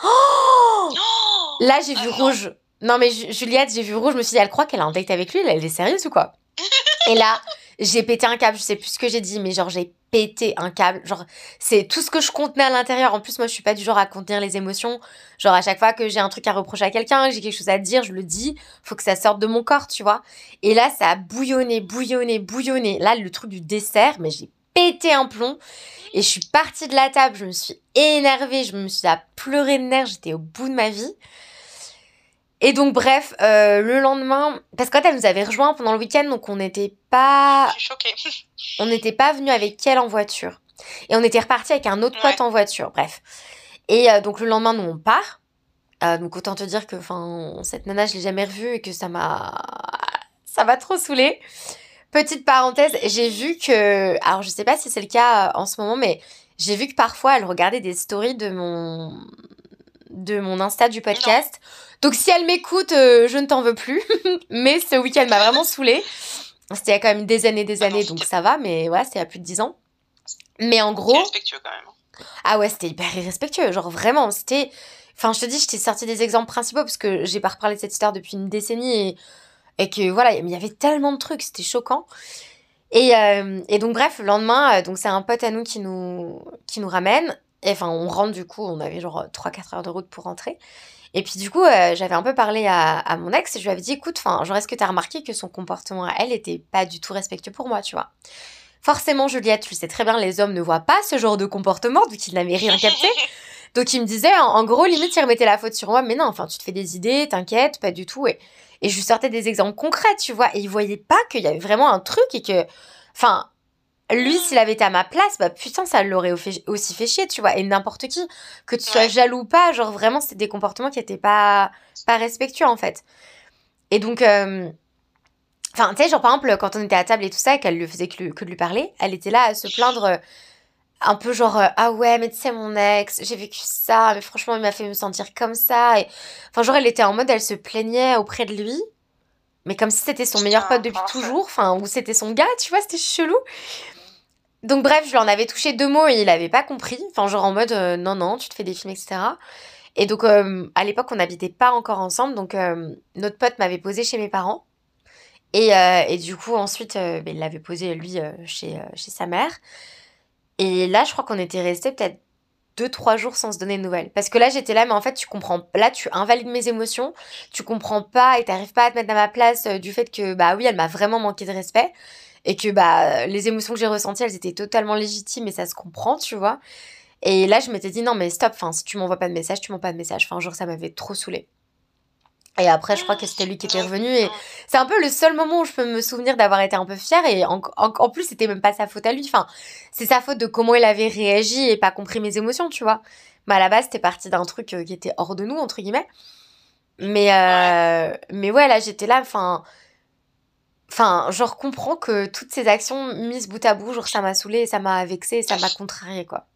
oh Là, j'ai vu ah rouge. Non, mais Juliette, j'ai vu rouge, je me suis dit, elle croit qu'elle a un date avec lui, elle est sérieuse ou quoi? Et là, j'ai pété un câble, je sais plus ce que j'ai dit, mais genre j'ai pété un câble. Genre, c'est tout ce que je contenais à l'intérieur. En plus, moi, je suis pas du genre à contenir les émotions. Genre, à chaque fois que j'ai un truc à reprocher à quelqu'un, que j'ai quelque chose à dire, je le dis. Faut que ça sorte de mon corps, tu vois. Et là, ça a bouillonné, bouillonné, bouillonné. Là, le truc du dessert, mais j'ai pété un plomb. Et je suis partie de la table, je me suis énervée, je me suis à pleurer de nerfs, j'étais au bout de ma vie. Et donc, bref, euh, le lendemain, parce qu'en fait, elle nous avait rejoint pendant le week-end, donc on n'était pas. Je suis choquée. on n'était pas venu avec elle en voiture. Et on était reparti avec un autre pote en voiture, bref. Et euh, donc, le lendemain, nous, on part. Euh, donc, autant te dire que cette nana, je l'ai jamais revue et que ça m'a. Ça m'a trop saoulée. Petite parenthèse, j'ai vu que. Alors, je sais pas si c'est le cas en ce moment, mais j'ai vu que parfois, elle regardait des stories de mon de mon Insta du podcast. Donc si elle m'écoute, euh, je ne t'en veux plus. mais ce week-end m'a vraiment saoulée. C'était il y a quand même des années, des années, donc ça va, mais ouais, c'était il y a plus de 10 ans. Mais en gros. Irrespectueux quand même. Ah ouais, c'était hyper irrespectueux. Genre vraiment, c'était. Enfin, je te dis, je t'ai sorti des exemples principaux parce que j'ai pas reparlé de cette histoire depuis une décennie et, et que voilà, il y avait tellement de trucs, c'était choquant. Et, euh, et, donc, bref, le lendemain, euh, donc c'est un pote à nous qui nous, qui nous ramène enfin, on rentre du coup, on avait genre 3-4 heures de route pour rentrer. Et puis du coup, euh, j'avais un peu parlé à, mon ex et je lui avais dit, écoute, enfin, genre, est-ce que tu as remarqué que son comportement à elle était pas du tout respectueux pour moi, tu vois? Forcément, Juliette, tu le sais très bien, les hommes ne voient pas ce genre de comportement, donc ils n'avaient rien capté. Donc il me disait, en, gros, limite, il remettait la faute sur moi, mais non, enfin, tu te fais des idées, t'inquiète, pas du tout. Et, et je lui sortais des exemples concrets, tu vois, et il voyait pas qu'il y avait vraiment un truc et que, enfin, lui, s'il avait été à ma place, bah putain, ça l'aurait aussi fait chier, tu vois. Et n'importe qui, que tu sois jaloux ou pas, genre vraiment, c'était des comportements qui étaient pas, pas respectueux en fait. Et donc, euh, enfin, tu sais, genre par exemple, quand on était à table et tout ça, qu'elle lui faisait que, que, de lui parler, elle était là à se plaindre euh, un peu genre, euh, ah ouais, mais tu sais, mon ex, j'ai vécu ça, mais franchement, il m'a fait me sentir comme ça. Et... Enfin, genre, elle était en mode, elle se plaignait auprès de lui mais comme si c'était son meilleur pote depuis toujours, enfin, ou c'était son gars, tu vois, c'était chelou. Donc bref, je lui en avais touché deux mots et il avait pas compris. Enfin, genre en mode euh, non, non, tu te fais des films, etc. Et donc euh, à l'époque, on n'habitait pas encore ensemble. Donc euh, notre pote m'avait posé chez mes parents. Et, et du coup, ensuite, ben, il l'avait posé, lui, chez, chez sa mère. Et là, je crois qu'on était resté peut-être deux, trois jours sans se donner de nouvelles. Parce que là, j'étais là, mais en fait, tu comprends. Là, tu invalides mes émotions, tu comprends pas et t'arrives pas à te mettre à ma place du fait que, bah oui, elle m'a vraiment manqué de respect et que, bah, les émotions que j'ai ressenties, elles étaient totalement légitimes et ça se comprend, tu vois. Et là, je m'étais dit, non, mais stop, enfin, si tu m'envoies pas de message, tu m'envoies pas de message. Enfin, genre, ça m'avait trop saoulé. Et après, je crois que c'était lui qui était revenu. Et c'est un peu le seul moment où je peux me souvenir d'avoir été un peu fière. Et en, en, plus, c'était même pas sa faute à lui. Enfin, c'est sa faute de comment il avait réagi et pas compris mes émotions, tu vois. Mais à la base, c'était parti d'un truc euh, qui était hors de nous, entre guillemets. Mais, euh, mais ouais, là, j'étais là, enfin. Enfin, genre, comprends que toutes ces actions mises bout à bout, genre, ça m'a saoulé, ça m'a vexé, ça m'a contrarié, quoi.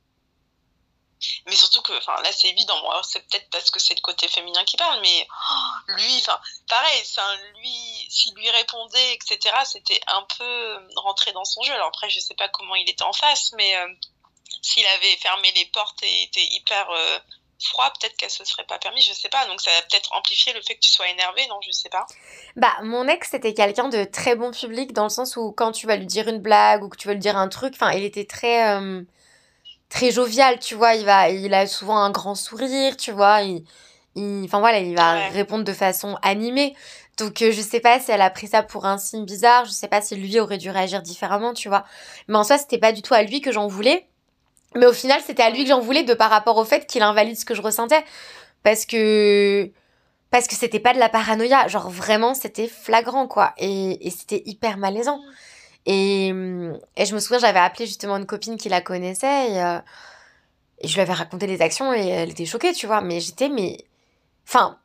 Mais surtout que, enfin, là, c'est évident. C'est peut-être parce que c'est le côté féminin qui parle, mais oh, lui, enfin, pareil, lui, s'il lui répondait, etc., c'était un peu rentré dans son jeu. Alors après, je sais pas comment il était en face, mais euh, s'il avait fermé les portes et était hyper euh, froid, peut-être qu'elle se serait pas permis, je sais pas. Donc ça a peut-être amplifié le fait que tu sois énervé, non, je sais pas. Bah, mon ex, c'était quelqu'un de très bon public dans le sens où quand tu vas lui dire une blague ou que tu vas lui dire un truc, enfin, il était très. Euh, très jovial, tu vois. Il, va, il a souvent un grand sourire, tu vois. Il, enfin voilà, il va répondre de façon animée. Donc euh, je sais pas si elle a pris ça pour un signe bizarre, je sais pas si lui aurait dû réagir différemment, tu vois. Mais en soi, c'était pas du tout à lui que j'en voulais. Mais au final, c'était à lui que j'en voulais de par rapport au fait qu'il invalide ce que je ressentais. Parce que parce que c'était pas de la paranoïa, genre vraiment c'était flagrant quoi et, et c'était hyper malaisant. Et, et je me souviens, j'avais appelé justement une copine qui la connaissait et, euh, et, je lui avais raconté les actions et elle était choquée, tu vois. Mais j'étais, mais. Enfin,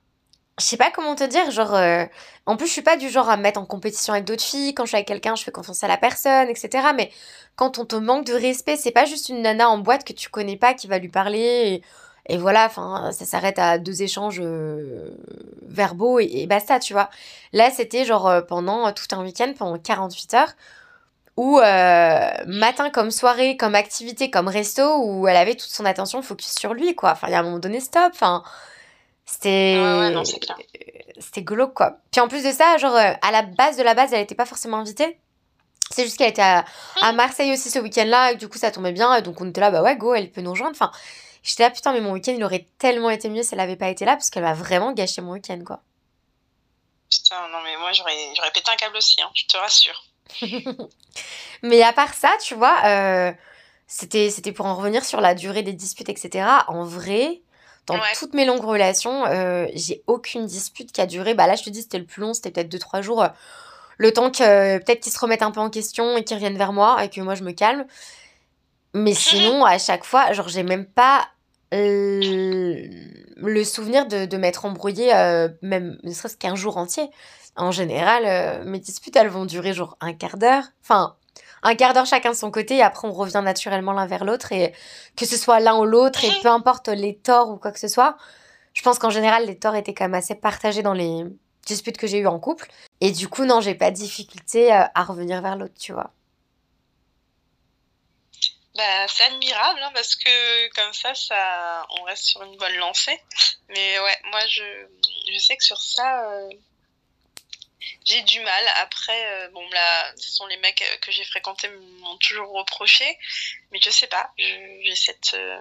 je sais pas comment te dire. Genre, euh, en plus, je suis pas du genre à me mettre en compétition avec d'autres filles. Quand je suis avec quelqu'un, je fais confiance à la personne, etc. Mais quand on te manque de respect, c'est pas juste une nana en boîte que tu connais pas qui va lui parler. Et, voilà, ça s'arrête à deux échanges euh, verbaux et, et, basta, tu vois. Là, c'était genre pendant tout un week-end, pendant 48 heures euh, matin comme soirée, comme activité, comme resto, où elle avait toute son attention focus sur lui, quoi. Enfin, il y a un moment donné, stop. Enfin, c'était. ouais, c'était glauque, quoi. Puis en plus de ça, genre, euh, à la base de la base, elle n'était pas forcément invitée. C'est juste qu'elle était à, à, Marseille aussi ce week-end-là, et du coup, ça tombait bien. Donc, on était là, bah ouais, go, elle peut nous rejoindre. Enfin, j'étais là, putain, mais mon week-end, il aurait tellement été mieux si elle n'avait pas été là, parce qu'elle m'a vraiment gâché mon week-end, quoi. Putain, non, mais moi, j'aurais pété un câble aussi, hein, je te rassure. Mais à part ça, tu vois, euh, c'était, c'était pour en revenir sur la durée des disputes, etc. En vrai, dans toutes mes longues relations, euh, j'ai aucune dispute qui a duré. Bah là, je te dis, c'était le plus long, c'était peut-être 2-3 jours. le temps que peut-être qu'ils se remettent un peu en question et qu'ils reviennent vers moi et que moi je me calme. Mais sinon, à chaque fois, genre, j'ai même pas le souvenir de, de m'être embrouillée, euh, même ne serait-ce qu'un jour entier. En général, euh, mes disputes, elles vont durer genre un quart d'heure. Enfin, un quart d'heure chacun de son côté, et après on revient naturellement l'un vers l'autre, et que ce soit l'un ou l'autre, et peu importe les torts ou quoi que ce soit, je pense qu'en général, les torts étaient quand même assez partagés dans les disputes que j'ai eues en couple. Et du coup, non, j'ai pas de difficulté euh, à revenir vers l'autre, tu vois. Bah, c'est admirable hein, parce que comme ça, on reste sur une bonne lancée. Mais ouais, moi je, je sais que sur ça, euh, j'ai du mal. Après, euh, bon, là, ce sont les mecs euh, que j'ai fréquentés m'ont toujours reproché, mais je sais pas. J'ai cette. Euh,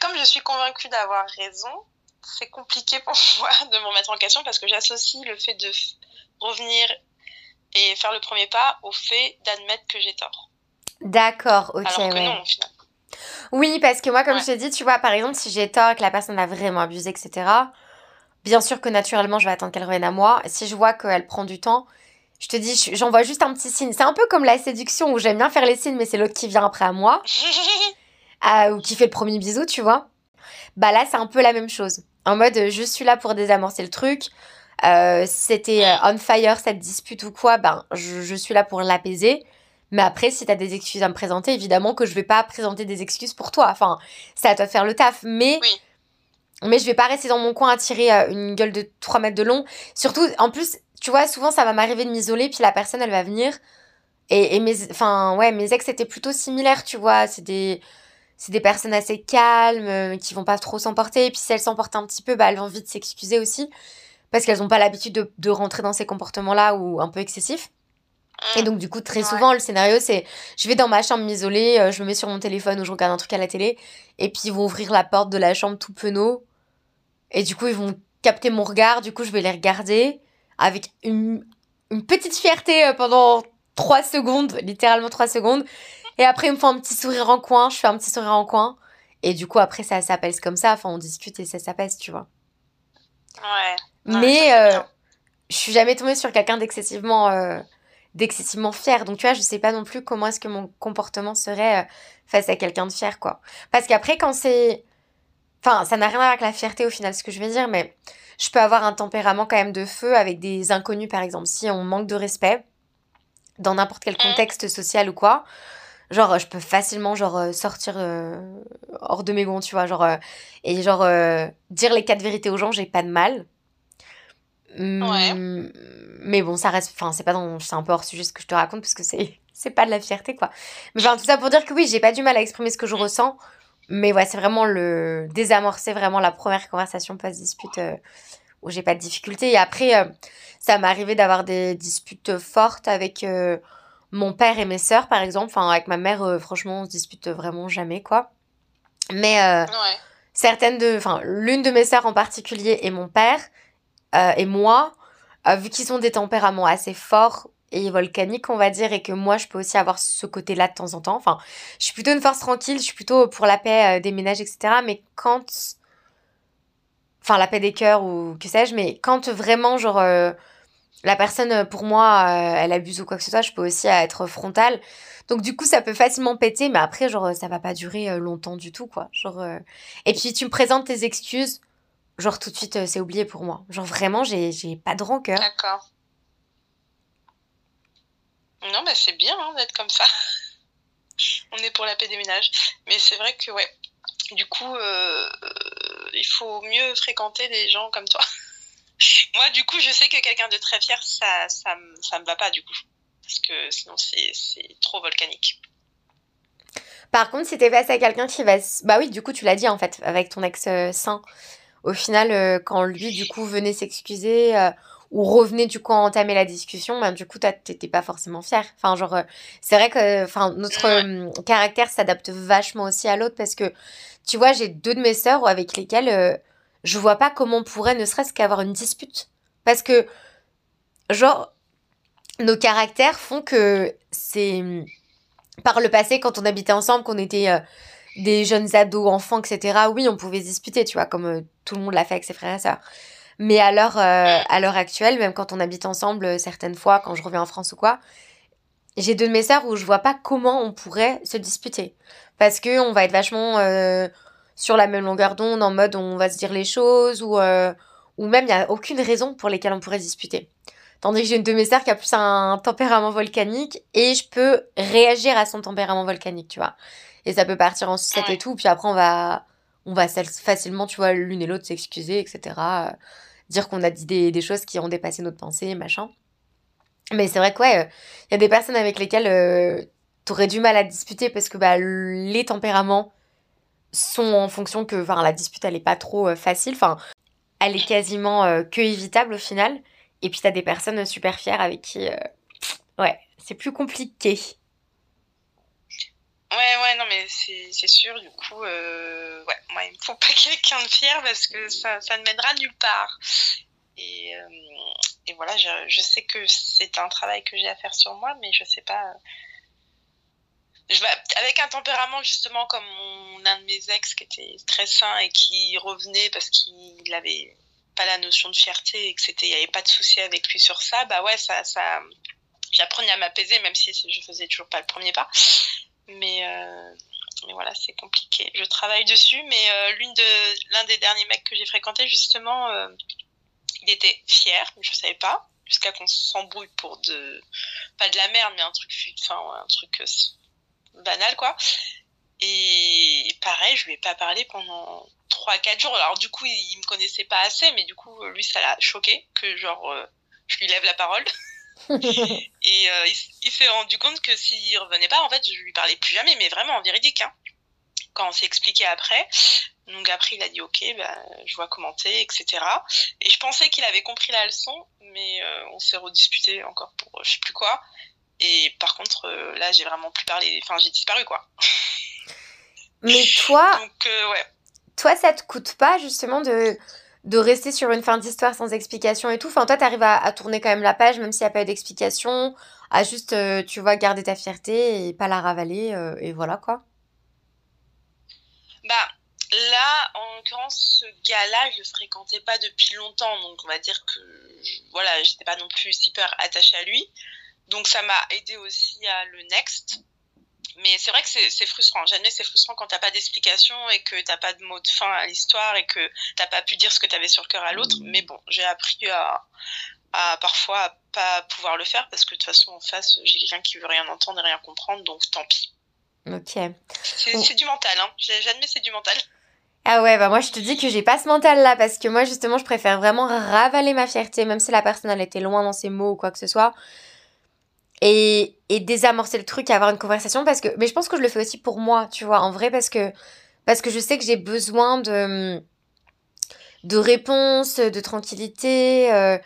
comme je suis convaincue d'avoir raison, c'est compliqué pour moi de me remettre en question parce que j'associe le fait de revenir et faire le premier pas au fait d'admettre que j'ai tort. D'accord, ok. Alors que non, au final. Oui, parce que moi, comme je t'ai dit, tu vois, par exemple, si j'ai tort, que la personne a vraiment abusé, etc., Bien sûr que naturellement, je vais attendre qu'elle revienne à moi. Si je vois qu'elle prend du temps, je te dis, j'envoie juste un petit signe. C'est un peu comme la séduction où j'aime bien faire les signes, mais c'est l'autre qui vient après à moi. Ah, ou qui fait le premier bisou, tu vois. Bah là, c'est un peu la même chose. En mode, je suis là pour désamorcer le truc. Euh, c'était euh, on fire cette dispute ou quoi, ben je, suis là pour l'apaiser. Mais après, si tu as des excuses à me présenter, évidemment que je vais pas présenter des excuses pour toi. Enfin, c'est à toi de faire le taf. Mais oui. Mais je vais pas rester dans mon coin à tirer euh, une gueule de 3 mètres de long. Surtout, en plus, tu vois, souvent ça va m'arriver de m'isoler, puis la personne, elle va venir. Et, et mes, enfin, ouais, mes ex étaient plutôt similaires, tu vois. C'est des, c'est des personnes assez calmes, euh, qui vont pas trop s'emporter. Et puis si elles s'emportent un petit peu, bah, elles ont envie de s'excuser aussi. parce qu'elles n'ont pas l'habitude de, de, rentrer dans ces comportements-là ou un peu excessifs. Et donc, du coup, très souvent, le scénario, c'est je vais dans ma chambre m'isoler, euh, je me mets sur mon téléphone ou je regarde un truc à la télé, et puis ils vont ouvrir la porte de la chambre tout penaud, et du coup, ils vont capter mon regard, du coup, je vais les regarder avec une, une petite fierté euh, pendant 3 secondes, littéralement 3 secondes, et après, ils me font un petit sourire en coin, je fais un petit sourire en coin, et du coup, après, ça s'apaise comme ça, enfin, on discute et ça s'apaise, tu vois. Ouais. Mais euh, je suis jamais tombée sur quelqu'un d'excessivement d'excessivement fier. Donc, tu vois, je sais pas non plus comment est-ce que mon comportement serait euh, face à quelqu'un de fier, quoi. Parce qu'après, quand c'est. Enfin, ça n'a rien à voir avec la fierté au final, ce que je veux dire, mais je peux avoir un tempérament quand même de feu avec des inconnus, par exemple. Si on manque de respect dans n'importe quel contexte social ou quoi, genre, je peux facilement, genre, euh, sortir euh, hors de mes gonds, tu vois, genre, et genre, dire les quatre vérités aux gens, j'ai pas de mal. Ouais. Mmh, mais bon, ça reste. Enfin, c'est pas dans. C'est un peu hors sujet ce que je te raconte parce que c'est. C'est pas de la fierté, quoi. Mais enfin, tout ça pour dire que oui, j'ai pas du mal à exprimer ce que je mmh. ressens. Mais ouais, c'est vraiment le. Désamorcer vraiment la première conversation post-dispute euh, où j'ai pas de difficulté. Et après, euh, ça m'est arrivé d'avoir des disputes fortes avec euh, mon père et mes sœurs, par exemple. Enfin, avec ma mère, franchement, on se dispute vraiment jamais, quoi. Mais certaines de. Enfin, l'une de mes sœurs en particulier et mon père euh, et moi, euh, vu qu'ils ont des tempéraments assez forts et volcaniques, on va dire, et que moi, je peux aussi avoir ce côté-là de temps en temps. Enfin, je suis plutôt une force tranquille, je suis plutôt pour la paix euh, des ménages, etc. Mais quand... Enfin, la paix des cœurs ou que sais-je, mais quand vraiment, genre, la personne, pour moi, elle abuse ou quoi que ce soit, je peux aussi être frontale. Donc, du coup, ça peut facilement péter, mais après, genre, ça va pas durer longtemps du tout, quoi. Genre, Et puis, tu me présentes tes excuses genre tout de suite, euh, c'est oublié pour moi. Genre vraiment, j'ai, pas de rancœur. D'accord. Non, mais c'est bien hein, d'être comme ça. On est pour la paix des ménages. Mais c'est vrai que, ouais, du coup, euh, il faut mieux fréquenter des gens comme toi. Moi, du coup, je sais que quelqu'un de très fier, ça, ça, ça me va pas, du coup. Parce que sinon, c'est, trop volcanique. Par contre, si t'es face à quelqu'un qui va. Bah oui, du coup, tu l'as dit en fait, avec ton ex-saint au final, euh, quand lui, du coup, venait s'excuser euh, ou revenait, du coup, entamer la discussion, ben, du coup, t'étais pas forcément fier. Enfin, genre, euh, c'est vrai que enfin, notre caractère s'adapte vachement aussi à l'autre parce que, tu vois, j'ai deux de mes sœurs avec lesquelles je vois pas comment on pourrait ne serait-ce qu'avoir une dispute. Parce que, genre, nos caractères font que c'est par le passé, quand on habitait ensemble, qu'on était des jeunes ados, enfants, etc., oui, on pouvait disputer, tu vois, comme euh, tout le monde l'a fait avec ses frères et sœurs. Mais à l'heure, euh, à l'heure actuelle, même quand on habite ensemble, euh, certaines fois, quand je reviens en France ou quoi, j'ai deux de mes sœurs où je vois pas comment on pourrait se disputer. Parce que on va être vachement sur la même longueur d'onde, en mode on va se dire les choses, ou, ou même il n'y a aucune raison pour lesquelles on pourrait disputer. Tandis que j'ai une de mes sœurs qui a plus un tempérament volcanique et je peux réagir à son tempérament volcanique, tu vois et ça peut partir en sucette et tout. Puis après, on va, on va facilement, tu vois, l'une et l'autre s'excuser, etc. Euh, dire qu'on a dit des, des, choses qui ont dépassé notre pensée, machin. Mais c'est vrai que, ouais, il y a des personnes avec lesquelles euh, tu aurais du mal à disputer parce que bah, les tempéraments sont en fonction que enfin, la dispute, elle est pas trop euh, facile. Enfin, elle est quasiment que évitable au final. Et puis, tu as des personnes super fières avec qui, ouais, c'est plus compliqué. Ouais, ouais, non, mais c'est sûr, du coup, euh, ouais, moi, il me faut pas quelqu'un de fier parce que ça, ça ne mènera nulle part. Et, euh, et voilà, je, je, sais que c'est un travail que j'ai à faire sur moi, mais je sais pas. Je avec un tempérament justement comme mon, un de mes ex qui était très sain et qui revenait parce qu'il avait pas la notion de fierté et que c'était, il y avait pas de souci avec lui sur ça, bah ouais, ça, ça, j'apprenais à m'apaiser même si je faisais toujours pas le premier pas. Mais, euh, mais voilà, c'est compliqué. Je travaille dessus, mais euh, l'une de l'un des derniers mecs que j'ai fréquenté, justement, euh, il était fier, je savais pas, jusqu'à qu'on s'embrouille pour de pas de la merde, mais un truc, enfin un truc banal quoi. Et pareil, je lui ai pas parlé pendant 3-4 jours. Alors du coup, il, il, me connaissait pas assez, mais du coup, lui, ça l'a choqué que genre je lui lève la parole. et euh, il, s'est rendu compte que s'il revenait pas, en fait, je lui parlais plus jamais, mais vraiment en véridique. Hein. Quand on s'est expliqué après, Donc après, il a dit ok, bah, je vois commenter, etc. Et je pensais qu'il avait compris la leçon, mais euh, on s'est redisputé encore pour je sais plus quoi. Et par contre, euh, là, j'ai vraiment plus parlé. Enfin, j'ai disparu, quoi. Mais toi, Donc, ouais. toi, ça te coûte pas justement de, de rester sur une fin d'histoire sans explication et tout. Enfin, toi, t'arrives à, à tourner quand même la page, même s'il n'y a pas eu d'explication, à juste, euh, tu vois, garder ta fierté et pas la ravaler, euh, et voilà quoi. Bah, là, en l'occurrence, ce gars-là, je le fréquentais pas depuis longtemps. Donc, on va dire que, je- voilà, j'étais pas non plus super attachée à lui. Donc, ça m'a aidé aussi à le next. Mais c'est vrai que c'est frustrant. Jamais c'est frustrant quand t'as pas d'explication et que t'as pas de mot de fin à l'histoire et que t'as pas pu dire ce que t'avais sur le cœur à l'autre. Mais bon, j'ai appris à, à parfois à pas pouvoir le faire parce que de toute façon en face j'ai quelqu'un qui veut rien entendre et rien comprendre donc tant pis. Ok. C'est Oh. c'est du mental, hein. J'admets c'est du mental. Ah ouais, bah moi je te dis que j'ai pas ce mental là parce que moi justement je préfère vraiment ravaler ma fierté, même si la personne elle était loin dans ses mots ou quoi que ce soit, et, et désamorcer le truc et avoir une conversation parce que, mais je pense que je le fais aussi pour moi, tu vois, en vrai parce que, parce que je sais que j'ai besoin de, de réponses, de tranquillité, euh,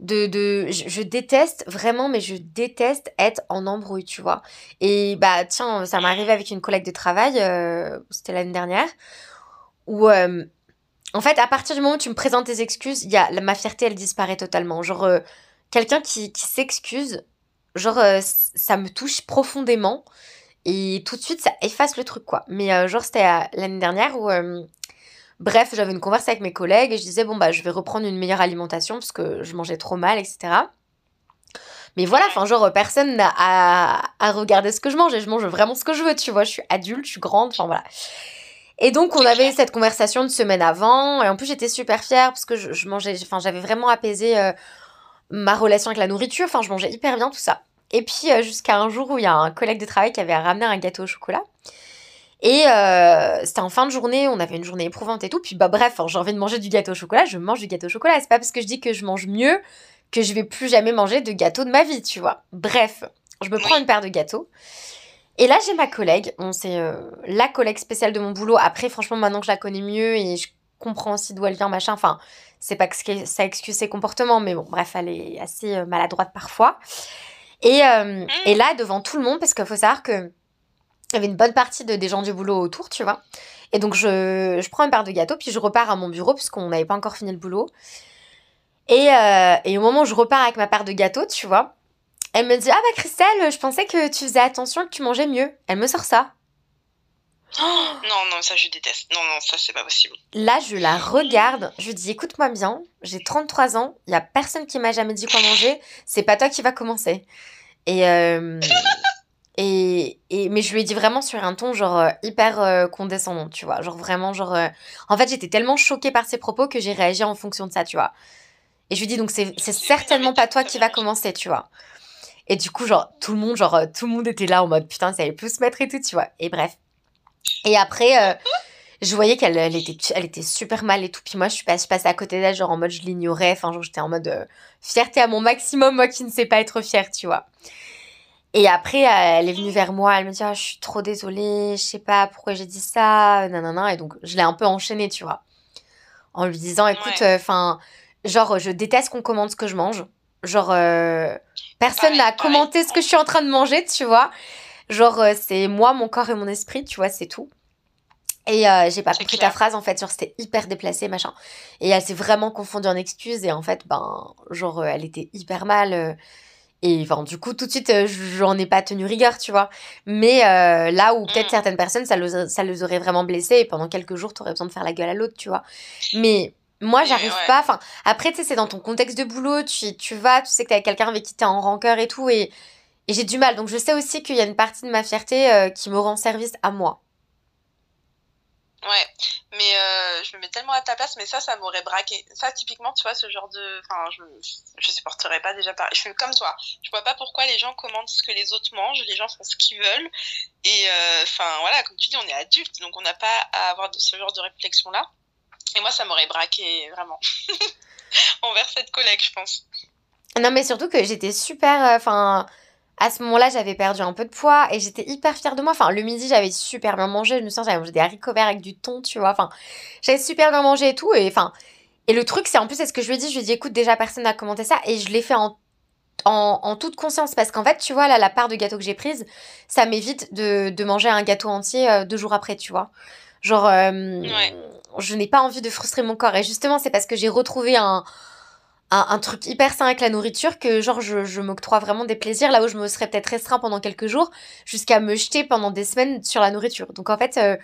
de, de, je, déteste vraiment, mais je déteste être en embrouille, tu vois. Et bah tiens, ça m'est arrivé avec une collègue de travail, euh, c'était l'année dernière où euh, en fait à partir du moment où tu me présentes tes excuses il y a ma fierté elle disparaît totalement genre quelqu'un qui, qui s'excuse genre euh, ça me touche profondément et tout de suite ça efface le truc quoi mais euh, genre c'était l'année dernière où euh, bref j'avais une conversation avec mes collègues et je disais bon bah je vais reprendre une meilleure alimentation parce que je mangeais trop mal etc mais voilà, enfin, genre, personne n'a à, à regarder ce que je mange et je mange vraiment ce que je veux, tu vois. Je suis adulte, je suis grande, enfin voilà. Et donc, on avait cette conversation une semaine avant, et en plus, j'étais super fière parce que je, je mangeais, enfin, j'avais vraiment apaisé euh, ma relation avec la nourriture, enfin, je mangeais hyper bien, tout ça. Et puis, euh, jusqu'à un jour où il y a un collègue de travail qui avait ramené un gâteau au chocolat. Et euh, c'était en fin de journée, on avait une journée éprouvante et tout. Puis, bah, bref, hein, j'ai envie de manger du gâteau au chocolat, je mange du gâteau au chocolat. C'est pas parce que je dis que je mange mieux que je vais plus jamais manger de gâteau de ma vie, tu vois. Bref, je me prends une paire de gâteaux. Et là, j'ai ma collègue. Bon, c'est euh, la collègue spéciale de mon boulot. Après, franchement, maintenant que je la connais mieux et je comprends aussi d'où elle vient, machin. Enfin, c'est pas que ça excuse ses comportements, mais bon, bref, elle est assez euh, maladroite parfois. Et, euh, et là, devant tout le monde, parce qu'il faut savoir que il y avait une bonne partie de, des gens du boulot autour, tu vois. Et donc, je, prends une paire de gâteaux, puis je repars à mon bureau, puisqu'on n'avait pas encore fini le boulot. Et, euh, et au moment où je repars avec ma paire de gâteaux, tu vois, elle me dit Ah bah Christelle, je pensais que tu faisais attention, que tu mangeais mieux. Elle me sort ça. Non, non, ça je déteste. Non, non, ça c'est pas possible. Là, je la regarde, je lui dis écoute-moi bien, j'ai 33 ans, il y a personne qui m'a jamais dit quoi manger, c'est pas toi qui va commencer. Et, euh, et, et mais je lui ai dit vraiment sur un ton genre euh, hyper euh, condescendant, tu vois, genre vraiment genre euh, en fait, j'étais tellement choquée par ses propos que j'ai réagi en fonction de ça, tu vois. Et je lui dis donc c'est certainement pas toi qui va commencer, tu vois. Et du coup, genre tout le monde genre tout le monde était là en mode putain, ça allait plus se mettre et tout, tu vois. Et bref. Et après euh, je voyais qu'elle elle était, elle était super mal et tout. Puis moi, je suis, pas, je passée à côté d'elle, genre en mode je l'ignorais. Enfin, genre j'étais en mode euh, fierté à mon maximum, moi qui ne sais pas être fière, tu vois. Et après, euh, elle est venue vers moi, elle me dit ah, Je suis trop désolée, je sais pas pourquoi j'ai dit ça, nanana. Et donc, je l'ai un peu enchaînée, tu vois. En lui disant Écoute, Ouais. enfin, genre, je déteste qu'on commande ce que je mange. Genre, euh, personne n'a commenté ce que je suis en train de manger, tu vois. Genre, euh, c'est moi, mon corps et mon esprit, tu vois, c'est tout. Et euh, j'ai pas compris clair. ta phrase en fait, genre c'était hyper déplacé machin. Et elle s'est vraiment confondue en excuses et en fait, ben, genre euh, elle était hyper mal. euh, et enfin, du coup, tout de suite, euh, j'en ai pas tenu rigueur, tu vois. Mais là où peut-être Mm. certaines personnes, ça les, ça les aurait vraiment blessés et pendant quelques jours, t'aurais besoin de faire la gueule à l'autre, tu vois. Mais moi, j'arrive ouais. pas. Enfin, après, tu sais, c'est dans ton contexte de boulot, tu, tu vas, tu sais que avec quelqu'un avec qui t'es en rancœur et tout. Et, et j'ai du mal. Donc, je sais aussi qu'il y a une partie de ma fierté euh, qui me rend service à moi. Ouais, mais euh, je me mets tellement à ta place, mais ça, ça m'aurait braqué. Ça, typiquement, tu vois, ce genre de. Enfin, je, je supporterais pas déjà pareil. Je suis comme toi. Je vois pas pourquoi les gens commandent ce que les autres mangent. Les gens font ce qu'ils veulent. Et euh, enfin, voilà, comme tu dis, on est adulte, donc on n'a pas à avoir de, ce genre de réflexion-là. Et moi, ça m'aurait braqué, vraiment. Envers cette collègue, je pense. Non, mais surtout que j'étais super. euh, Enfin. À ce moment-là, j'avais perdu un peu de poids et j'étais hyper fière de moi. Enfin, le midi, j'avais super bien mangé. Je me souviens, j'avais mangé des haricots verts avec du thon, tu vois. Enfin, j'avais super bien mangé et tout. Et enfin, et le truc, c'est en plus, c'est ce que je lui ai dit. Je lui ai dit, écoute, déjà, personne n'a commenté ça. Et je l'ai fait en, en, toute conscience. Parce qu'en fait, tu vois, là, la part de gâteau que j'ai prise, ça m'évite de, de, manger un gâteau entier euh, deux jours après, tu vois. Genre, euh, je n'ai pas envie de frustrer mon corps. Et justement, c'est parce que j'ai retrouvé un un, truc hyper sain avec la nourriture que genre je, je m'octroie vraiment des plaisirs là où je me serais peut-être restreint pendant quelques jours jusqu'à me jeter pendant des semaines sur la nourriture. Donc en fait, euh,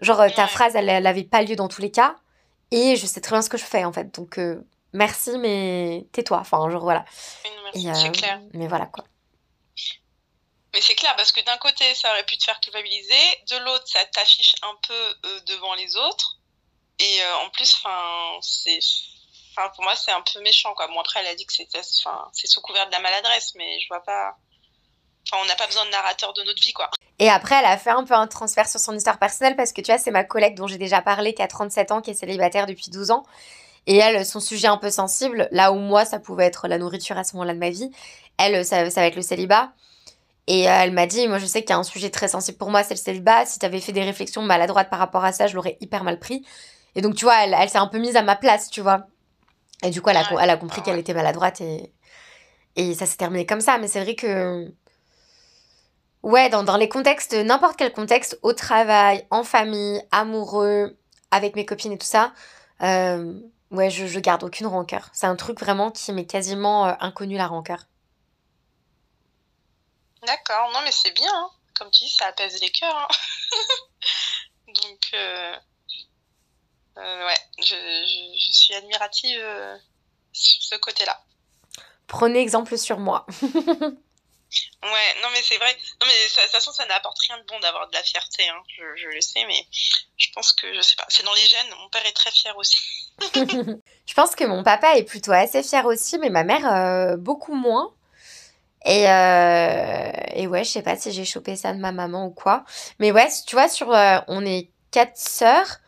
genre ta phrase elle, elle avait pas lieu dans tous les cas et je sais très bien ce que je fais en fait. Donc euh, merci mais tais-toi. Enfin genre voilà. c'est euh, clair. Mais voilà quoi. Mais c'est clair parce que d'un côté ça aurait pu te faire culpabiliser, de l'autre ça t'affiche un peu devant les autres et en plus enfin c'est Enfin, pour moi, c'est un peu méchant, quoi. Bon, après, elle a dit que c'était, enfin, c'est sous couvert de la maladresse, mais je vois pas. Enfin, on n'a pas besoin de narrateur de notre vie, quoi. Et après, elle a fait un peu un transfert sur son histoire personnelle parce que tu vois, c'est ma collègue dont j'ai déjà parlé, qui a 37 ans, qui est célibataire depuis 12 ans. Et elle, son sujet un peu sensible, là où moi, ça pouvait être la nourriture à ce moment-là de ma vie, elle, ça, ça va être le célibat. Et euh, elle m'a dit, moi je sais qu'il y a un sujet très sensible pour moi, c'est le célibat. Si tu avais fait des réflexions maladroites par rapport à ça, je l'aurais hyper mal pris. Et donc, tu vois, elle, elle s'est un peu mise à ma place, tu vois. Et du coup, elle a, elle a compris qu'elle était maladroite et, et ça s'est terminé comme ça. Mais c'est vrai que. Ouais, dans, dans les contextes, n'importe quel contexte, au travail, en famille, amoureux, avec mes copines et tout ça, euh, ouais, je, je garde aucune rancœur. C'est un truc vraiment qui m'est quasiment euh, inconnu, la rancœur. D'accord, non mais c'est bien. Hein. Comme tu dis, ça apaise les cœurs. Hein. Donc. Euh... Euh, ouais, je, je, suis admirative euh, sur ce côté-là. Prenez exemple sur moi. Ouais, non mais c'est vrai. Non mais de toute façon, ça n'apporte rien de bon d'avoir de la fierté. Hein. Je, je, le sais, mais je pense que je sais pas. C'est dans les gènes. Mon père est très fier aussi. je pense que mon papa est plutôt assez fier aussi, mais ma mère euh, beaucoup moins. Et, et ouais, je sais pas si j'ai chopé ça de ma maman ou quoi. Mais ouais, tu vois, sur on est quatre sœurs.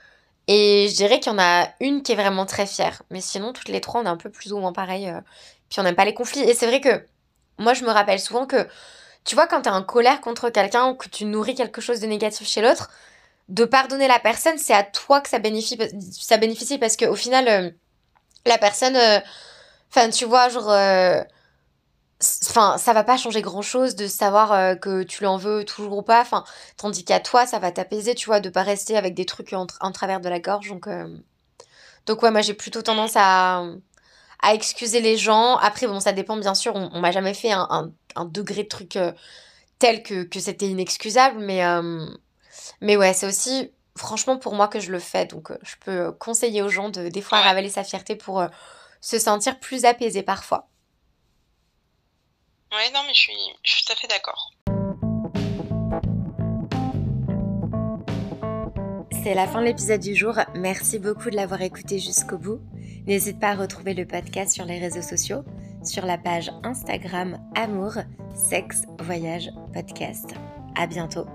Et je dirais qu'il y en a une qui est vraiment très fière. Mais sinon, toutes les trois, on est un peu plus ou moins pareil. Euh, puis on n'aime pas les conflits. Et c'est vrai que moi, je me rappelle souvent que, tu vois, quand tu es en colère contre quelqu'un ou que tu nourris quelque chose de négatif chez l'autre, de pardonner la personne, c'est à toi que ça bénéficie, ça bénéficie parce qu'au final, euh, la personne, euh, enfin, tu vois, genre enfin ça va pas changer grand chose de savoir euh, que tu l'en veux toujours ou pas. Enfin tandis qu'à toi ça va t'apaiser tu vois de pas rester avec des trucs en, travers de la gorge. Donc euh, donc ouais moi j'ai plutôt tendance à à excuser les gens. Après bon ça dépend bien sûr. On, m'a jamais fait un, un, degré de truc euh, tel que, que c'était inexcusable. Mais mais ouais c'est aussi franchement pour moi que je le fais. Donc je peux conseiller aux gens de des fois ravaler sa fierté pour se sentir plus apaisé parfois non, mais je suis, je suis tout à fait d'accord. C'est la fin de l'épisode du jour. Merci beaucoup de l'avoir écouté jusqu'au bout. N'hésite pas à retrouver le podcast sur les réseaux sociaux, sur la page Instagram Amour, Sexe, Voyage, Podcast. À bientôt.